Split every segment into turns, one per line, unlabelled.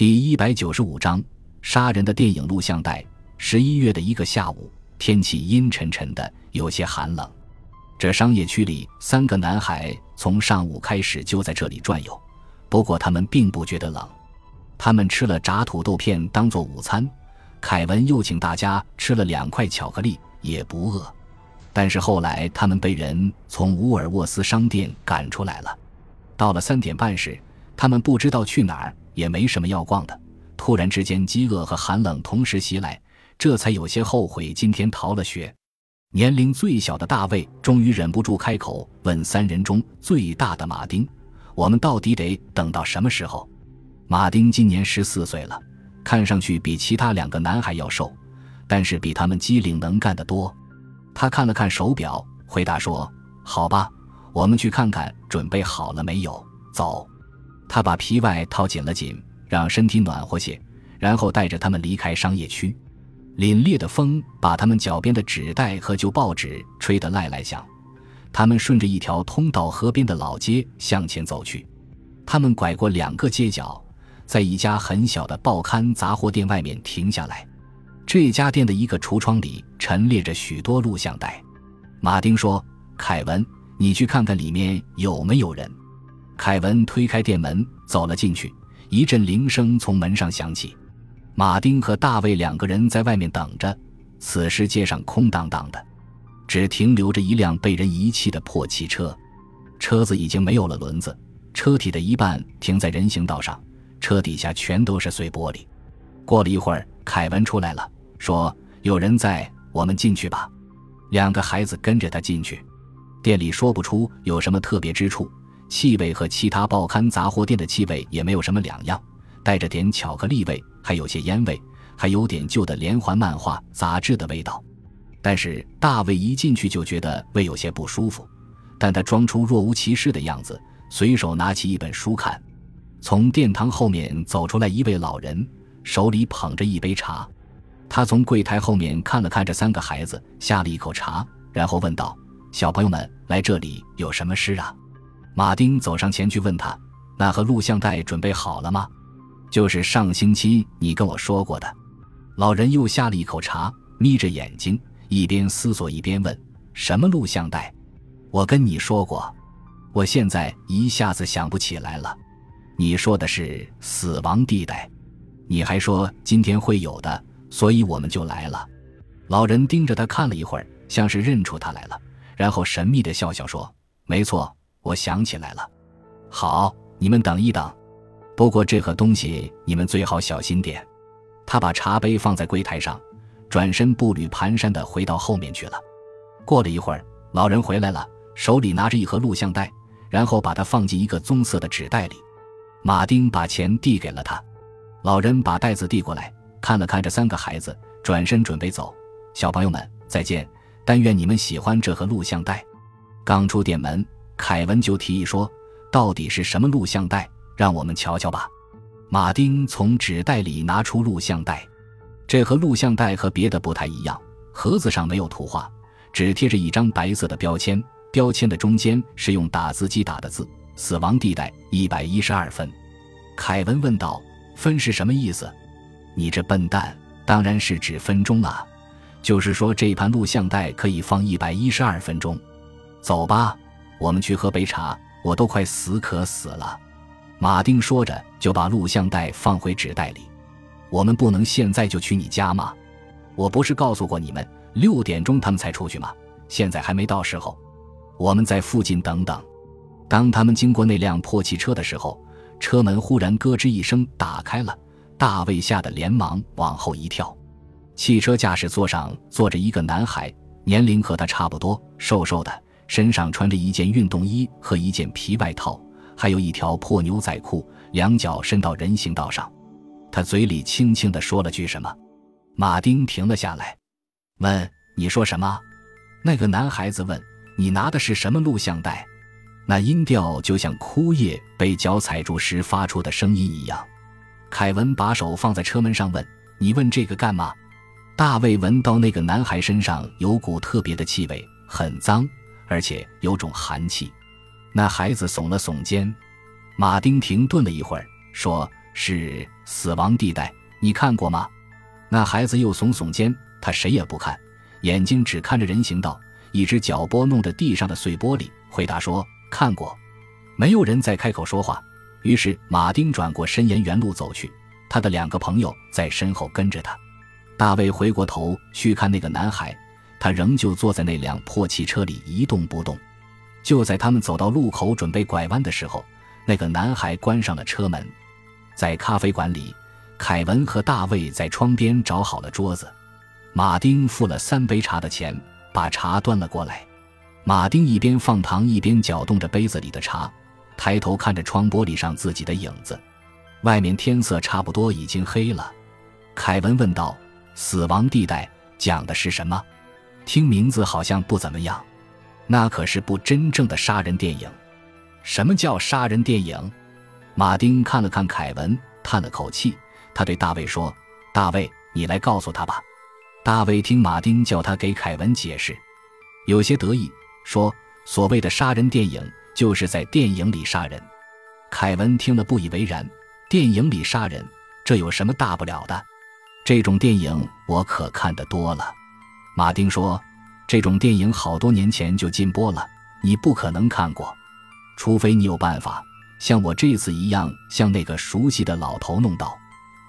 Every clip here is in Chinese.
第一百九十五章杀人的电影录像带。十一月的一个下午，天气阴沉沉的，有些寒冷。这商业区里，三个男孩从上午开始就在这里转悠，不过他们并不觉得冷。他们吃了炸土豆片当做午餐，凯文又请大家吃了两块巧克力，也不饿。但是后来，他们被人从沃尔沃斯商店赶出来了。到了三点半时，他们不知道去哪儿，也没什么要逛的。突然之间，饥饿和寒冷同时袭来，这才有些后悔今天逃了学。年龄最小的大卫终于忍不住开口问三人中最大的马丁：“我们到底得等到什么时候？”马丁今年十四岁了，看上去比其他两个男孩要瘦，但是比他们机灵能干得多。他看了看手表，回答说：“好吧，我们去看看准备好了没有。走。”他把皮外套紧了紧，让身体暖和些，然后带着他们离开商业区。凛冽的风把他们脚边的纸袋和旧报纸吹得赖赖响。他们顺着一条通到河边的老街向前走去。他们拐过两个街角。在一家很小的报刊杂货店外面停下来，这家店的一个橱窗里陈列着许多录像带。马丁说：“凯文，你去看看里面有没有人。”凯文推开店门走了进去，一阵铃声从门上响起。马丁和大卫两个人在外面等着。此时街上空荡荡的，只停留着一辆被人遗弃的破汽车，车子已经没有了轮子，车体的一半停在人行道上。车底下全都是碎玻璃。过了一会儿，凯文出来了，说：“有人在，我们进去吧。”两个孩子跟着他进去。店里说不出有什么特别之处，气味和其他报刊杂货店的气味也没有什么两样，带着点巧克力味，还有些烟味，还有点旧的连环漫画杂志的味道。但是大卫一进去就觉得胃有些不舒服，但他装出若无其事的样子，随手拿起一本书看。从殿堂后面走出来一位老人，手里捧着一杯茶。他从柜台后面看了看这三个孩子，下了一口茶，然后问道：“小朋友们来这里有什么事啊？”马丁走上前去问他：“那盒录像带准备好了吗？”“就是上星期你跟我说过的。”老人又下了一口茶，眯着眼睛，一边思索一边问：“什么录像带？”“我跟你说过，我现在一下子想不起来了。”你说的是死亡地带，你还说今天会有的，所以我们就来了。老人盯着他看了一会儿，像是认出他来了，然后神秘的笑笑说：“没错，我想起来了。好，你们等一等。不过这盒东西你们最好小心点。”他把茶杯放在柜台上，转身步履蹒跚的回到后面去了。过了一会儿，老人回来了，手里拿着一盒录像带，然后把它放进一个棕色的纸袋里。马丁把钱递给了他，老人把袋子递过来，看了看这三个孩子，转身准备走。小朋友们再见，但愿你们喜欢这盒录像带。刚出店门，凯文就提议说：“到底是什么录像带？让我们瞧瞧吧。”马丁从纸袋里拿出录像带，这和录像带和别的不太一样，盒子上没有图画，只贴着一张白色的标签，标签的中间是用打字机打的字。死亡地带一百一十二分，凯文问道：“分是什么意思？”你这笨蛋，当然是指分钟啊！就是说这盘录像带可以放一百一十二分钟。走吧，我们去喝杯茶。我都快死渴死了。马丁说着，就把录像带放回纸袋里。我们不能现在就去你家吗？我不是告诉过你们六点钟他们才出去吗？现在还没到时候。我们在附近等等。当他们经过那辆破汽车的时候，车门忽然咯吱一声打开了，大卫吓得连忙往后一跳。汽车驾驶座上坐着一个男孩，年龄和他差不多，瘦瘦的，身上穿着一件运动衣和一件皮外套，还有一条破牛仔裤，两脚伸到人行道上。他嘴里轻轻地说了句什么。马丁停了下来，问：“你说什么？”那个男孩子问：“你拿的是什么录像带？”那音调就像枯叶被脚踩住时发出的声音一样。凯文把手放在车门上问：“你问这个干嘛？”大卫闻到那个男孩身上有股特别的气味，很脏，而且有种寒气。那孩子耸了耸肩。马丁停顿了一会儿，说：“是《死亡地带》，你看过吗？”那孩子又耸耸肩，他谁也不看，眼睛只看着人行道，一只脚拨弄着地上的碎玻璃，回答说：“看过。”没有人再开口说话。于是马丁转过身沿原路走去，他的两个朋友在身后跟着他。大卫回过头去看那个男孩，他仍旧坐在那辆破汽车里一动不动。就在他们走到路口准备拐弯的时候，那个男孩关上了车门。在咖啡馆里，凯文和大卫在窗边找好了桌子。马丁付了三杯茶的钱，把茶端了过来。马丁一边放糖一边搅动着杯子里的茶。抬头看着窗玻璃上自己的影子，外面天色差不多已经黑了。凯文问道：“死亡地带讲的是什么？听名字好像不怎么样。那可是部真正的杀人电影。什么叫杀人电影？”马丁看了看凯文，叹了口气。他对大卫说：“大卫，你来告诉他吧。”大卫听马丁叫他给凯文解释，有些得意，说：“所谓的杀人电影。”就是在电影里杀人，凯文听了不以为然。电影里杀人，这有什么大不了的？这种电影我可看得多了。马丁说：“这种电影好多年前就禁播了，你不可能看过，除非你有办法像我这次一样，像那个熟悉的老头弄到。”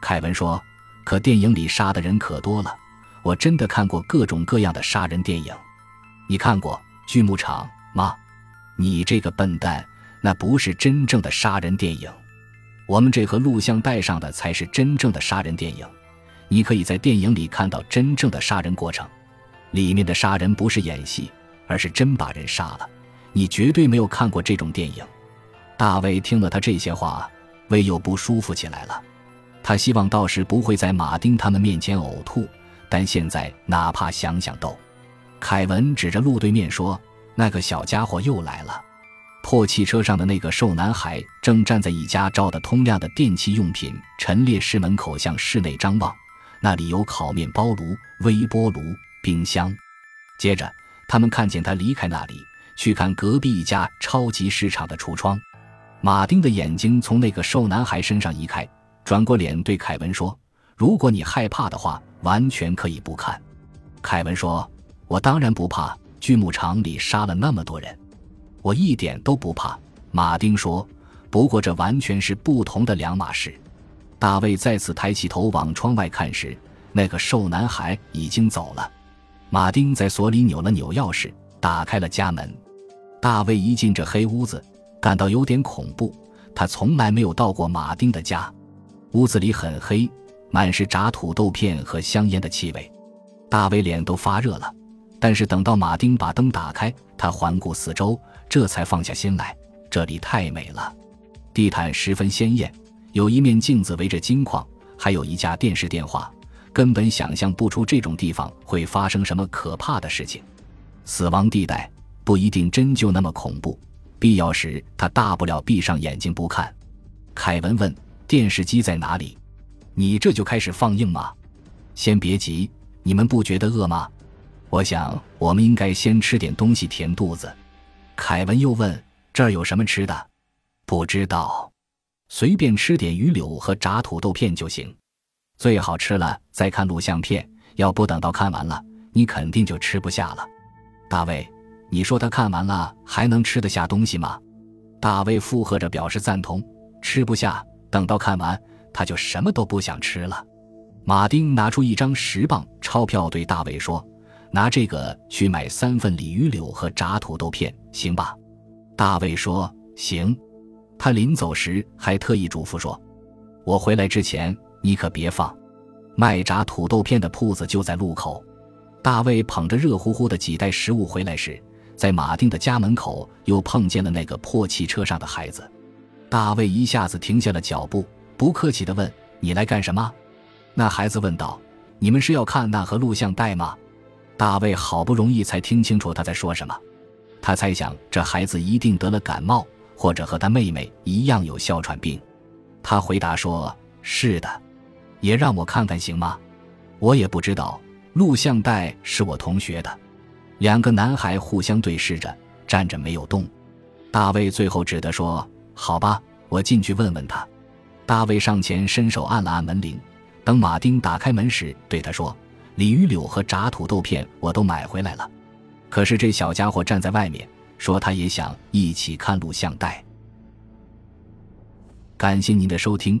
凯文说：“可电影里杀的人可多了，我真的看过各种各样的杀人电影。你看过《锯木厂》吗？”你这个笨蛋，那不是真正的杀人电影。我们这盒录像带上的才是真正的杀人电影。你可以在电影里看到真正的杀人过程，里面的杀人不是演戏，而是真把人杀了。你绝对没有看过这种电影。大卫听了他这些话，胃又不舒服起来了。他希望到时不会在马丁他们面前呕吐，但现在哪怕想想都……凯文指着路对面说。那个小家伙又来了。破汽车上的那个瘦男孩正站在一家照得通亮的电器用品陈列室门口向室内张望，那里有烤面包炉、微波炉、冰箱。接着，他们看见他离开那里，去看隔壁一家超级市场的橱窗。马丁的眼睛从那个瘦男孩身上移开，转过脸对凯文说：“如果你害怕的话，完全可以不看。”凯文说：“我当然不怕。”锯木厂里杀了那么多人，我一点都不怕。马丁说：“不过这完全是不同的两码事。”大卫再次抬起头往窗外看时，那个瘦男孩已经走了。马丁在锁里扭了扭钥匙，打开了家门。大卫一进这黑屋子，感到有点恐怖。他从来没有到过马丁的家。屋子里很黑，满是炸土豆片和香烟的气味。大卫脸都发热了。但是等到马丁把灯打开，他环顾四周，这才放下心来。这里太美了，地毯十分鲜艳，有一面镜子围着金矿，还有一架电视电话。根本想象不出这种地方会发生什么可怕的事情。死亡地带不一定真就那么恐怖，必要时他大不了闭上眼睛不看。凯文问：“电视机在哪里？你这就开始放映吗？”先别急，你们不觉得饿吗？我想，我们应该先吃点东西填肚子。凯文又问：“这儿有什么吃的？”不知道，随便吃点鱼柳和炸土豆片就行。最好吃了再看录像片，要不等到看完了，你肯定就吃不下了。大卫，你说他看完了还能吃得下东西吗？大卫附和着表示赞同。吃不下，等到看完他就什么都不想吃了。马丁拿出一张十磅钞票，对大卫说。拿这个去买三份鲤鱼柳和炸土豆片，行吧？大卫说：“行。”他临走时还特意嘱咐说：“我回来之前，你可别放。”卖炸土豆片的铺子就在路口。大卫捧着热乎乎的几袋食物回来时，在马丁的家门口又碰见了那个破汽车上的孩子。大卫一下子停下了脚步，不客气地问：“你来干什么？”那孩子问道：“你们是要看那盒录像带吗？”大卫好不容易才听清楚他在说什么，他猜想这孩子一定得了感冒，或者和他妹妹一样有哮喘病。他回答说：“是的，也让我看看行吗？我也不知道，录像带是我同学的。”两个男孩互相对视着，站着没有动。大卫最后只得说：“好吧，我进去问问他。”大卫上前伸手按了按门铃，等马丁打开门时，对他说：“鲤鱼柳和炸土豆片我都买回来了。”可是这小家伙站在外面，说他也想一起看录像带。感谢您的收听，